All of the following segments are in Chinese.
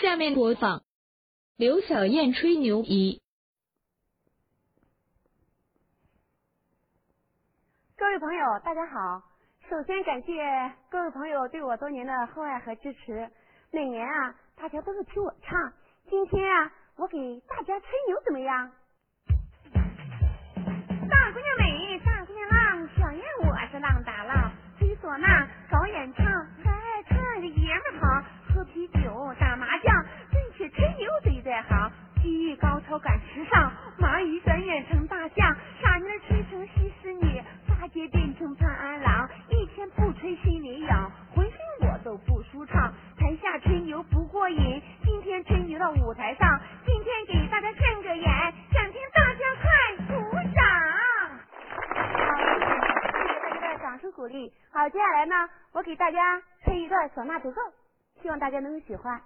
下面播放刘小燕吹牛一。各位朋友，大家好！首先感谢各位朋友对我多年的厚爱和支持。每年啊，大家都是听我唱，今天啊，我给大家吹牛怎么样？大姑娘美，大姑娘浪，小燕我是浪打浪，吹唢呐，搞演唱，还爱看个爷们好，喝啤酒，打麻将吹牛贼在行，技艺高超赶时尚，蚂蚁转眼成大象，傻妞吹成西施女，大姐变成潘安郎，一天不吹心里痒，浑身我都不舒畅，台下吹牛不过瘾，今天吹牛到舞台上，今天给大家现个眼，想听大家快鼓掌。好，谢谢大家的掌声鼓励。好，接下来呢，我给大家吹一段唢呐独奏，希望大家能够喜欢。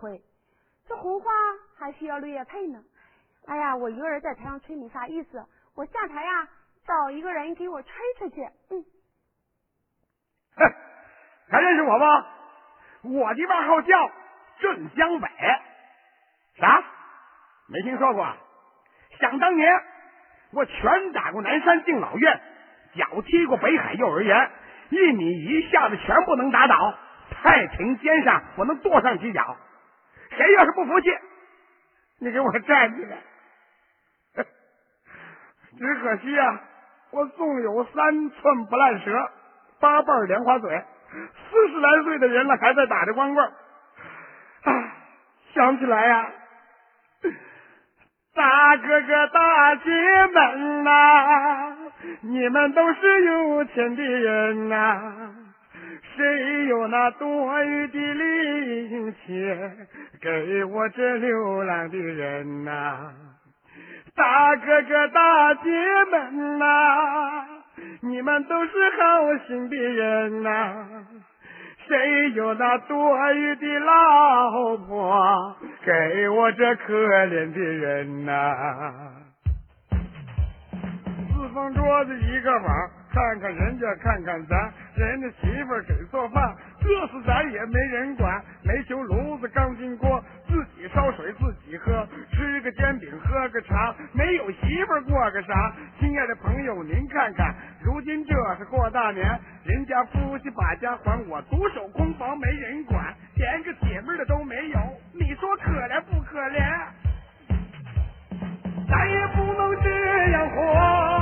会。这红花还需要绿叶配呢。哎呀，我一个人在台上吹没啥意思，我下台呀，找一个人给我吹吹去。嗯。还认识我吗？我的外号叫镇江北。啥？没听说过？想当年，我拳打过南山敬老院，脚踢过北海幼儿园，一米一下子全部能打倒。太平间上，我能跺上几脚。谁要是不服气，你给我站起来。只可惜啊，我纵有三寸不烂舌，八瓣莲花嘴，四十来岁的人了，还在打着光棍。啊，想起来呀。大哥哥大姐们呐，你们都是有钱的人呐，谁有那多余的零钱给我这流浪的人呐？大哥哥大姐们呐，你们都是好心的人呐。谁有那多余的老婆，给我这可怜的人呐？四方桌子一个碗，看看人家，看看咱，人家媳妇给做饭，这次咱也没人管，煤球炉子钢筋锅，自己烧水自己喝，吃个煎饼喝个茶，没有媳妇过个啥？亲爱的朋友，您看看，如今这是过大年，人家夫妻把家还，我独守空房没人管，连个姐妹的都没有，你说可怜不可怜？咱也不能这样活。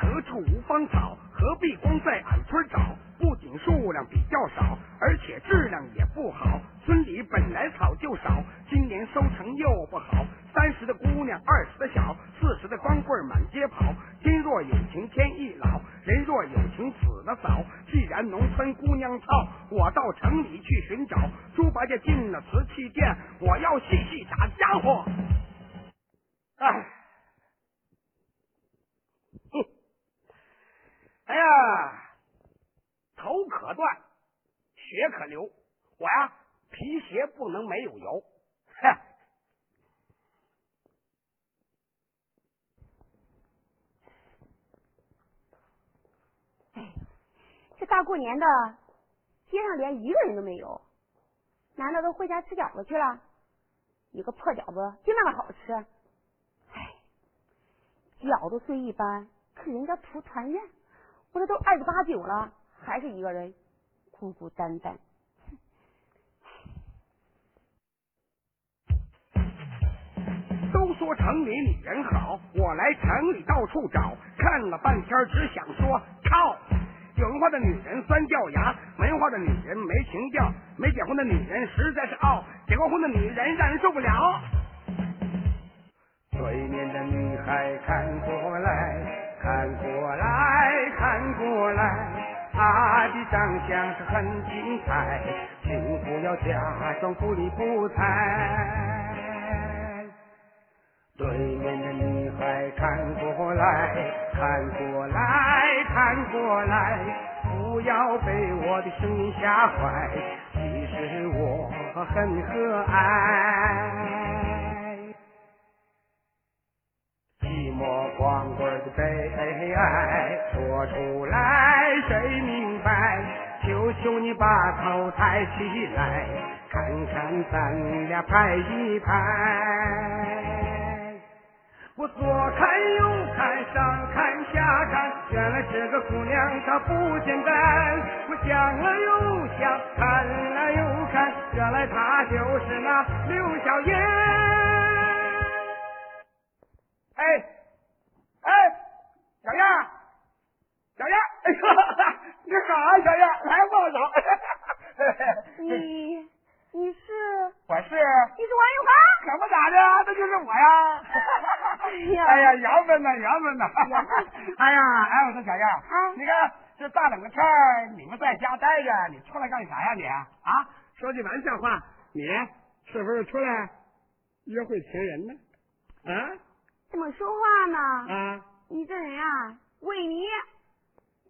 何处无芳草？何必光在俺村找，不仅数量比较少，而且质量也不好。村里本来草就少，今年收成又不好。三十的姑娘，二十的小，四十的光棍满街跑。天若有情天亦老，人若有情死得早。既然农村姑娘俏，我到城里去寻找。猪八戒进了瓷器店，我要细细打家伙。哎。哎呀，头可断，血可流，我呀皮鞋不能没有油。哼！哎，这大过年的，街上连一个人都没有，难道都回家吃饺子去了？一个破饺子就那么好吃？哎，饺子虽一般，可人家图团圆。我这都二十八九了，还是一个人孤孤单单。都说城里女人好，我来城里到处找，看了半天只想说靠。有文化的女人酸掉牙，没文化的女人没情调，没结婚的女人实在是傲，结过婚的女人让人受不了。对面的女孩看过来。看过来过来，他的长相是很精彩，请不要假装不理不睬。对面的女孩看过来看过来看过来，不要被我的声音吓坏，其实我很和蔼。寂寞光棍的悲哀，说出来谁明白？求求你把头抬起来，看看咱俩拍一拍。我左看右看，上看下看，原来这个姑娘她不简单。我想了又想，看了又看，原来她就是那刘小燕。哎，哎，小燕，小燕，哎呦，你好啊，小燕，来握手。你你是我是，你是王玉华？可不咋的，那就是我呀。哎呀 哎呀，缘分呐，缘分呐。哎呀，哎，我说小燕，啊你看这大冷的天儿，你们在家待着，你出来干啥呀你？啊，说句玩笑话，你是不是出来约会情人呢？啊怎么说话呢？啊，你这人啊，萎靡，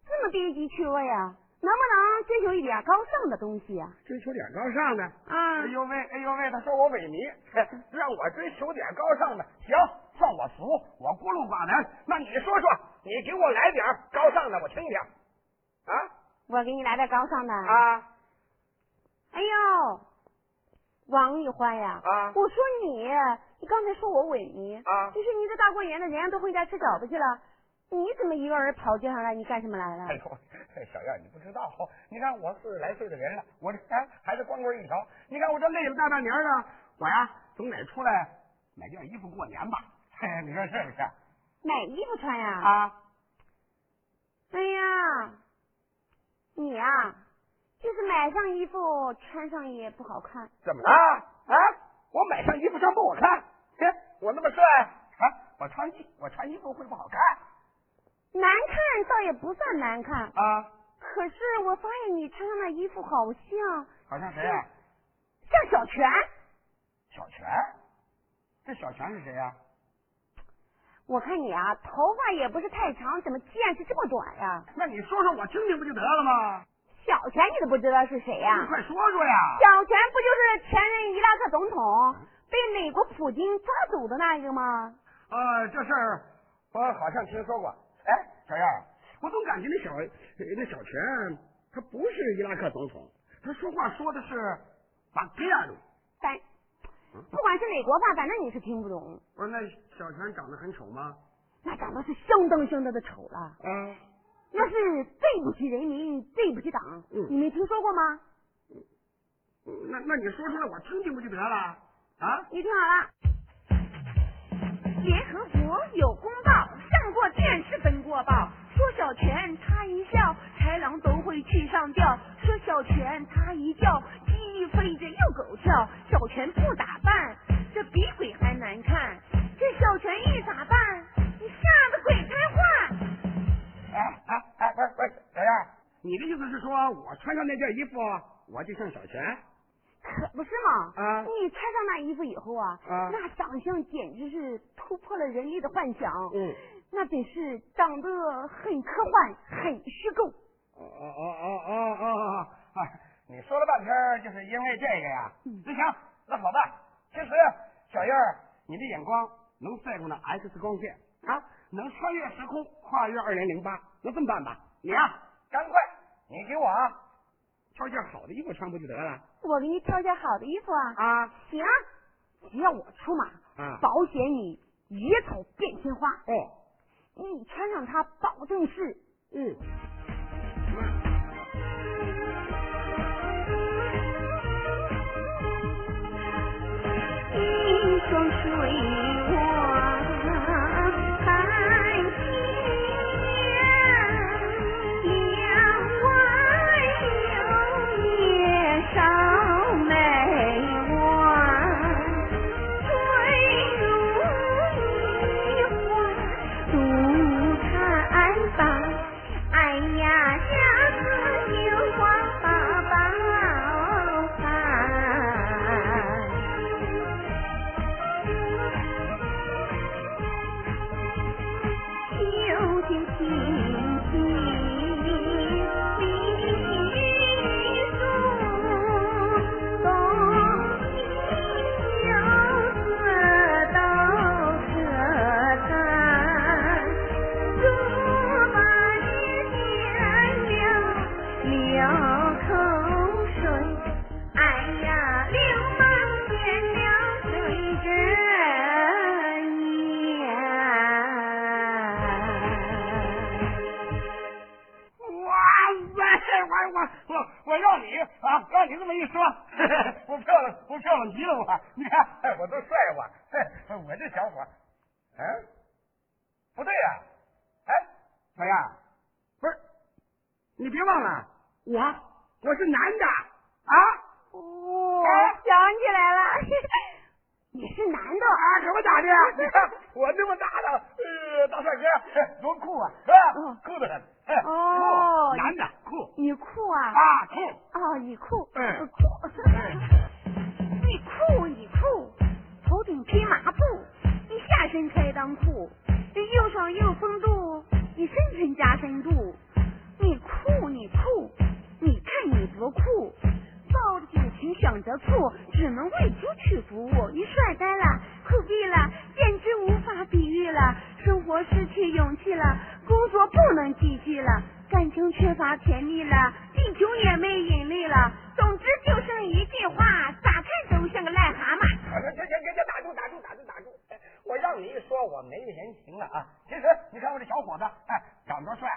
这么低级趣味啊，能不能追求一点高尚的东西啊？追求点高尚的。啊哎呦喂，哎呦喂，他说我萎靡，让我追求点高尚的，行，算我服，我孤陋寡闻。那你说说，你给我来点高尚的，我听听。啊我给你来点高尚的。啊哎呦，王玉欢呀，啊我说你，你刚才说我萎靡啊就是你这大过年的，人家都回家吃饺子去了，你怎么一个人跑街上来？你干什么来了？哎呦，小燕，你不知道，你看我四十来岁的人了，我这哎还是光棍一条。你看我这累了大半年了，我呀总得出来买件衣服过年吧。嘿，你说是不是？买衣服穿呀？啊，哎呀，你呀、就是买上衣服穿上也不好看。怎么了？啊，我买上衣服穿不好看？嘿，我那么帅啊，我穿衣我穿衣服会不好看难看倒也不算难看，啊？可是我发现你穿上那衣服好像好像谁呀、像小泉。小泉，这小泉是谁呀、我看你啊，头发也不是太长，怎么见识这么短呀、那你说说我听听不就得了吗？小泉你都不知道是谁呀、你快说说呀！小泉不就是前任伊拉克总统被美国普京抓走的那一个吗？呃，这事儿我好像听说过。哎，小燕，我总感觉那小呃那小泉他不是伊拉克总统，他说话说的是巴格亚鲁。但不管是哪国话，反正你是听不懂。不是那小泉长得很丑吗？那长得是相当相当的丑了，嗯，那是对不起人民，对不起党。嗯你没听说过吗？那那你说出来我听听不就得了？啊？你听好了，联合国有公过电视登过报，说小泉他一笑，豺狼都会去上吊；说小泉他一叫，鸡飞着又狗跳。小泉不打扮，这比鬼还难看；这小泉一打扮，你吓得鬼开化。哎哎哎，不是不是，小燕，你的意思是说我穿上那件衣服，我就像小泉？可不是嘛？啊你穿上那衣服以后啊，啊那长相简直是突破了人类的幻想。嗯，那真是长得很科幻，很虚构。哦哦哦哦哦哦！啊，你说了半天就是因为这个呀？那行，那好办。其实小燕儿，你的眼光能赛过那 X 光线啊，能穿越时空，跨越二零零八。那这么办吧，你呀、赶快，你给我啊挑件好的衣服穿不就得了？我给你挑件好的衣服啊。啊，行，只要我出马，啊保险你野草变鲜花。哦，你穿上它，保证是嗯。一双水你别忘了，我我是男的啊。哦，想起来了，你是男的啊？可不咋的，你看我这么大的呃大帅哥，多酷啊，是吧？酷的很。哦，男的酷。你酷啊？啊，酷。哦，你酷。嗯。酷。你酷，你酷，头顶披麻布，你下身开裆裤，你又爽又风度，你深沉加深度，酷，你酷，你看你多酷。抱着酒瓶想着醋，只能为猪去服务。你帅呆了，酷毙了，简直无法比喻了。生活失去勇气了，工作不能继续了，感情缺乏甜蜜了，地球也没引力了。总之就剩一句话，咋看都像个癞蛤蟆。行行行行，打住打住打住打住！我让你一说，我没人情了啊。其实你看我这小伙子，哎，长多帅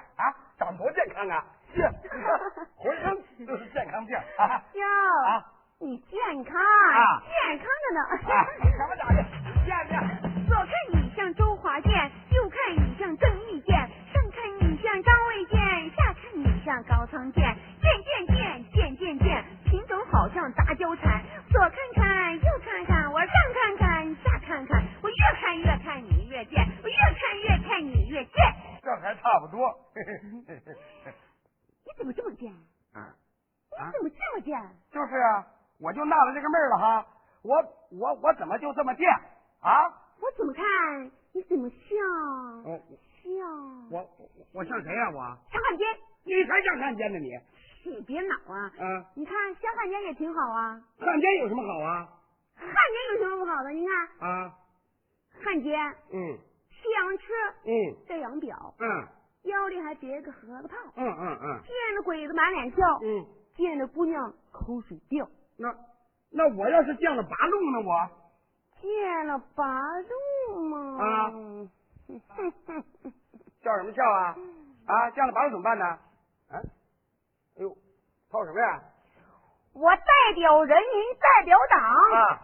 啊，汉奸嗯，西洋车嗯，戴洋表嗯。腰里还别个盒子炮，嗯嗯嗯，见着鬼子满脸笑，嗯，见着姑娘口水掉。那那我要是见了八路呢？我见了八路嘛？啊，叫什么笑啊？啊，见了八路怎么办呢？啊，哎呦，操什么呀？我代表人民代表党啊，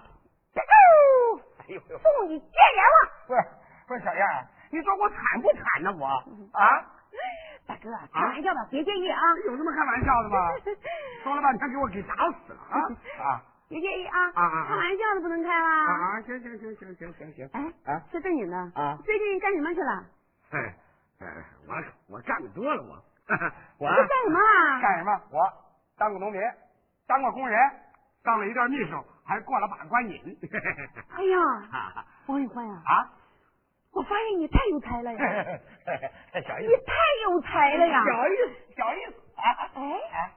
哎呦呦，送你见阎王。不是不是小燕。你说我惨不惨呢？我啊，大哥，开玩笑的，别介意啊。有这么开玩笑的吗？说了半天给我给打死了啊啊！别介意啊啊啊！开玩笑的不能开啦。啊行行行行行行行。哎啊，说正经的啊，最近干什么去了？哎哎，我我干的多了，我我干什么啊？干什么？我当过农民，当过工人，当了一段秘书，还过了把关瘾。哎呀，王玉欢呀！啊！我发现你太有才了呀！小意思，你太有才了呀！小意思，小意思。哎，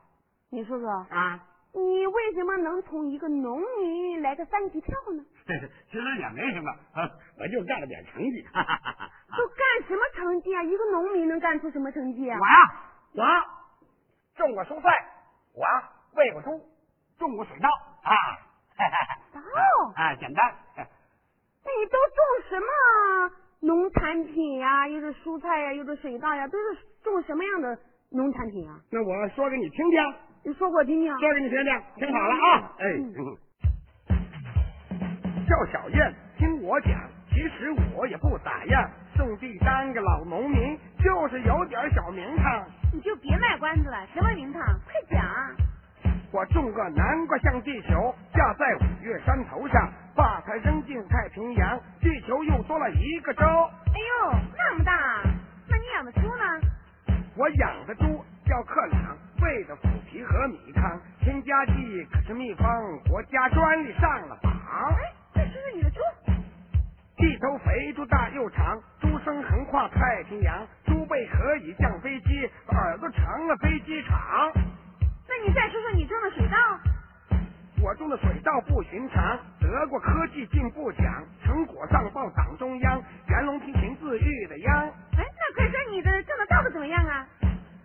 你说说啊，你为什么能从一个农民来个三级跳呢？其实也没什么，我就干了点成绩。都干什么成绩啊？一个农民能干出什么成绩啊？我呀，我种过蔬菜，我喂过猪，种过水稻啊。稻 啊，简单。那你都种什么农产品呀？又是蔬菜呀，又是水稻呀，都是种什么样的农产品啊？那我说给你听听。你说给我听听。说给你听听，听好了啊！哎，叫小燕，听我讲，其实我也不咋样，种地当个老农民，就是有点小名堂。你就别卖关子了，什么名堂？快讲！我种个南瓜像地球，架在五岳山头上，把它扔进太平洋，地球又多了一个州。哎呦，那么大！那你养的猪呢？我养的猪叫克朗，喂的腐皮和米糠，添加剂可是秘方，国家专利上了榜。哎，再说说你的猪。一头肥猪大又长，猪身横跨太平洋，猪背可以降飞机，耳朵成了飞机场。那你再说说你种的水稻。我种的水稻不寻常，得过科技进步奖，成果上报党中央，袁隆平行自喻的秧。哎，那快说你的种的稻子怎么样啊？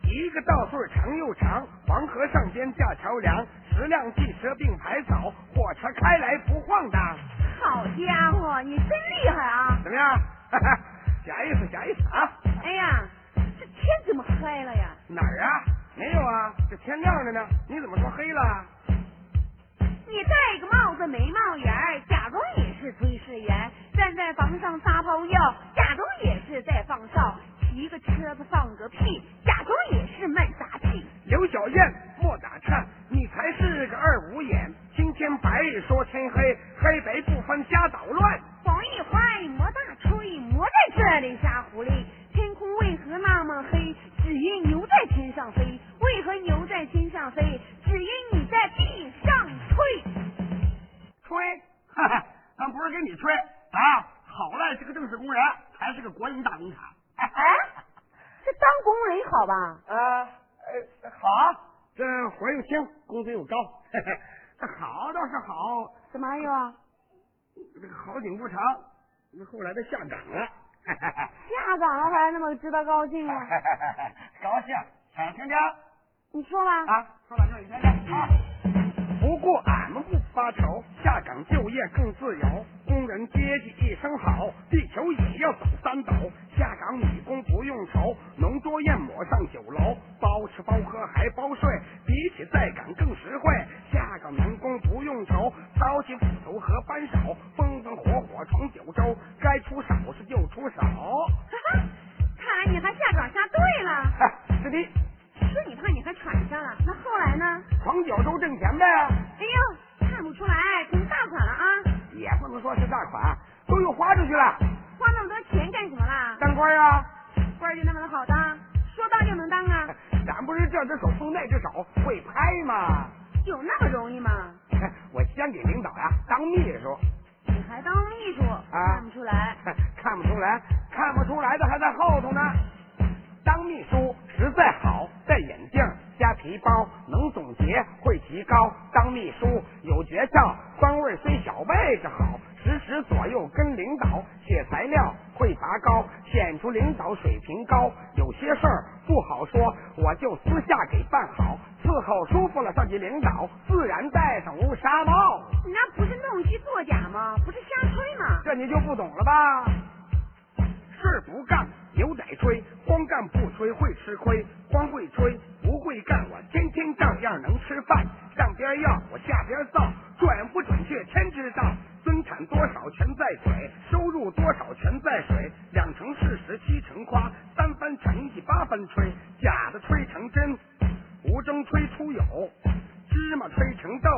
一个稻穗长又长，黄河上边架桥梁，十辆汽车并排走，火车开来不晃荡。好家伙，你真厉害啊！怎么样？假意思，假意思啊！哎呀，你怎么说黑了？你戴个帽子没帽檐，假装也是炊事员，站在房上撒泡尿，假装也是在放哨，骑个车子放个屁，假装也是卖杂技。刘小燕，莫打颤，你才是个二五眼，今天白日说天黑，黑白不分瞎。国营大工厂。哎，这当工人好吧？啊，呃，好，这活又轻，工资又高。这好倒是好，怎么还有啊？这个好景不长，后来他下岗了。下岗了还那么值得高兴啊？高兴，想听听？你说吧。啊，说两句你听听啊。不过俺们不发愁，下岗就业更自由。工人阶级一声好，地球也要走三斗。下岗女工不用愁，浓桌宴抹上酒楼，包吃包喝还包睡，比起在岗更实惠。下岗民工不用愁，操起斧头和扳手，风风火火闯九州，该出手时就出手。哈哈，看来你还下岗下对了。是的，是你怕你还喘上了，那后来呢？闯九州挣钱呗。哎呦，看不出来，成大款了啊！也不能说是大款，都又花出去了。花那么多钱干什么啦？当官啊！官就那么的好当？说当就能当啊？咱不是这只手碰那只手，会拍吗？有那么容易吗？我先给领导呀当秘书，你还当秘书？看不出来。看不出来，看不出来的还在后头呢。当秘书实在好，戴眼镜加皮包，能总结会提高。当秘书有诀窍，官位虽小位置好，时时左右跟领导写材料会拔高，显出领导水平高。有些事儿不好说，我就私下给办好，伺候舒服了上级领导，自然戴上乌纱帽。你那不是弄虚作假吗？不是瞎吹吗？这你就不懂了吧？事不干，牛仔吹，光干不吹会吃亏，光会吹不会干，天知道。增产多少全在嘴，收入多少全在水。两成事实七成夸，三分成绩八分吹，假的吹成真，无中吹出有，芝麻吹成豆，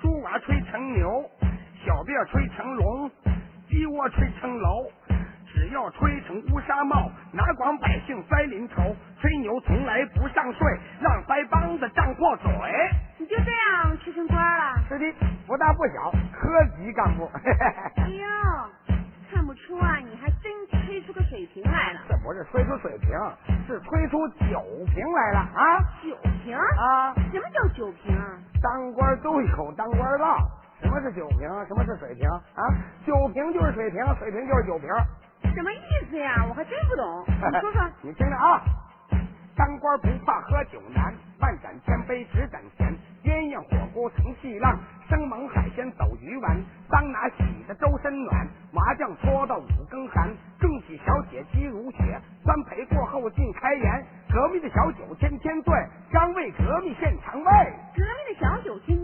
猪娃吹成牛，小辫吹成龙，鸡窝吹成楼。只要吹成乌纱帽，哪管百姓栽临头。吹牛从来不上税，让腮帮子张破嘴。你就这样吃成官了？是的，不大不小，科级干部。哎呦，看不出啊，你还真吹出个水平来了。这不是吹出水平，是吹出酒瓶来了啊！酒瓶啊？什么叫酒瓶？当官都有当官道。什么是酒瓶？什么是水瓶？啊，酒瓶就是水瓶，水瓶就是酒瓶。什么意思呀？我还真不懂，你说说。你听着啊，当官不怕喝酒难，万盏千杯只盏钱。鸳鸯火锅成细浪，生猛海鲜走鱼丸。桑拿洗的周身暖，麻将搓到五更寒。更喜小姐肌如雪，三陪过后尽开颜。革命的小酒天天醉，张为革命献肠胃。革命的小酒天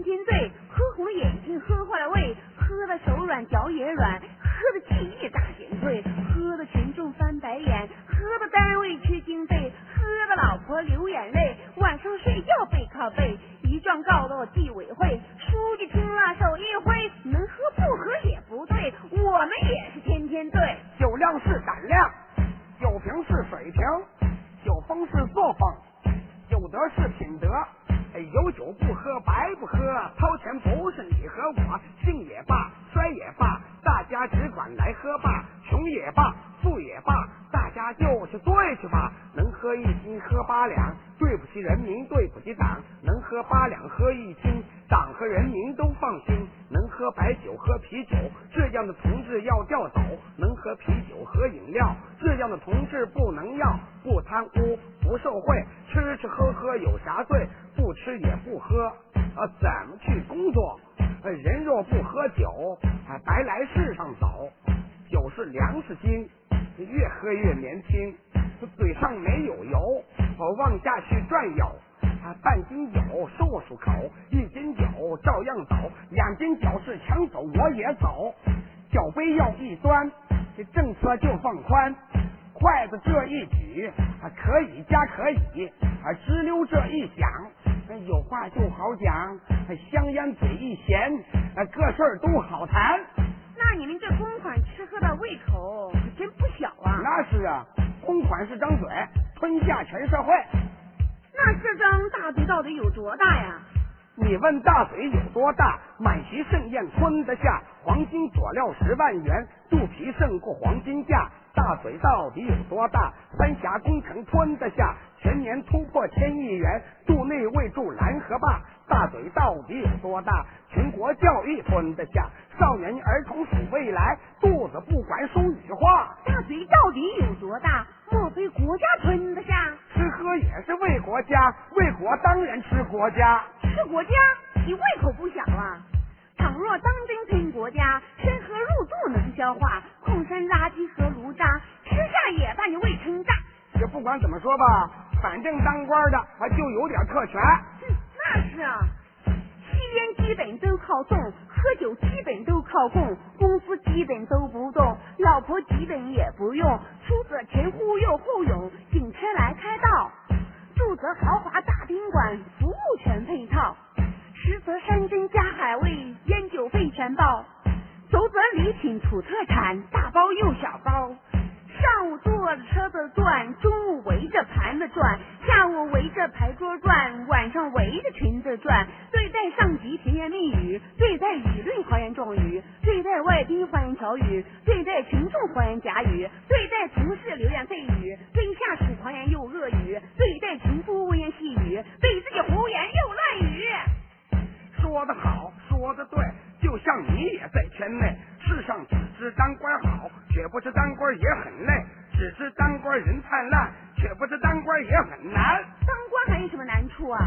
喝吧，穷也罢，富也罢，大家就去醉去吧。能喝一斤喝八两，对不起人民，对不起党。能喝八两喝一斤，党和人民都放心。能喝白酒喝啤酒，这样的同志要调走。能喝啤酒喝饮料，这样的同志不能要。不贪污不受贿，吃吃喝喝有啥罪？不吃也不喝，啊，怎么去工作？人若不喝酒，啊，白来世上走。酒是粮食精，越喝越年轻。嘴上没有油，我往下去转悠。啊，半斤酒漱漱口，一斤酒照样走，两斤酒是抢走我也走。酒杯要一端，这政策就放宽。筷子这一举，啊，可以加可以，啊，直溜这一响，有话就好讲，香烟嘴一闲，啊，个事都好谈。那你们这公款吃喝的胃口可真不小啊！那是啊，公款是张嘴，吞下全社会。那这张大嘴到底有多大呀？你问大嘴有多大？满席盛宴吞得下，黄金佐料十万元，肚皮胜过黄金价。大嘴到底有多大？三峡工程吞得下，全年突破千亿元，肚内喂住蓝河坝。大嘴到底有多大？全国教育吞得下，少年儿童数未来，肚子不管说语话。大嘴到底有多大？莫非国家吞得下？吃喝也是为国家，为国当然吃国家。吃国家，你胃口不小啊！倘若当真吞国家，深河入肚能消化，矿山垃圾和炉渣，吃下也把你胃撑大。这不管怎么说吧，反正当官的他就有点特权。那是啊，吸烟基本都靠送，喝酒基本都靠供，工资基本都不动，老婆基本也不用，出则前呼又后拥，警车来开道，住则豪华大宾馆，服务全配套，食则山珍加海味，烟酒费全包，走则礼品土特产，大包又小包。上午坐着车子转，中午围着盘子转，下午围着牌桌转，晚上围着裙子转。对待上级甜言蜜语，对待舆论豪言壮语，对待外宾花言巧语，对待群众花言假语，对待同事流言蜚语，对下属狂言又恶语，对待情夫污言细语，对自己胡言又。说得好，说得对，就像你也在圈内。世上只知当官好，却不知当官也很累；只知当官人灿烂，却不知当官也很难。当官还有什么难处啊？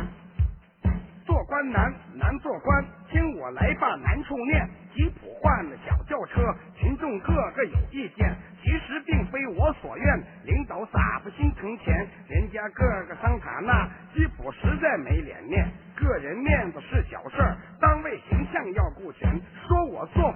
做官难，难做官。听我来把难处念。吉普换了小轿车，群众个个有意见。其实并非我所愿，领导咋不心疼钱？人家个个桑塔纳，吉普实在没脸面。个人面子是小事儿，单位形象要顾全。说我做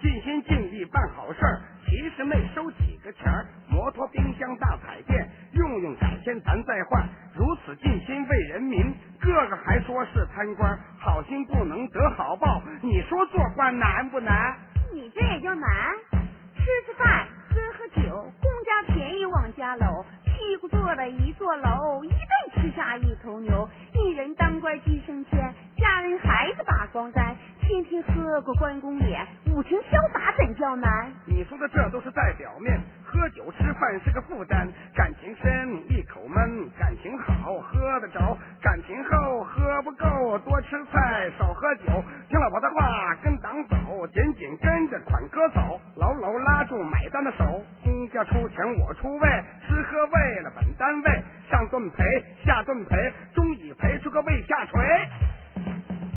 尽心尽力办好事儿。其实没收几个钱儿，摩托、冰箱、大彩电，用用改天咱再换。如此尽心为人民，个个还说是贪官，好心不能得好报。你说做官难不难？你这也叫难？吃吃饭，喝喝酒，公家便宜往家搂，屁股坐了一座楼，一顿吃下一头牛。一人当官鸡升天，家人孩子把光沾，天天喝过关公脸，五情潇洒怎叫难？你说的这都是在表面，喝酒吃饭是个负担，感情深一口闷，感情好喝得着，感情厚喝不够，多吃菜少喝酒，听了我的话跟党走，紧紧跟着款哥走，牢牢拉住买单的手，公家出钱我出位，吃喝为了本单位，上顿赔下顿赔，终于赔出个胃下垂。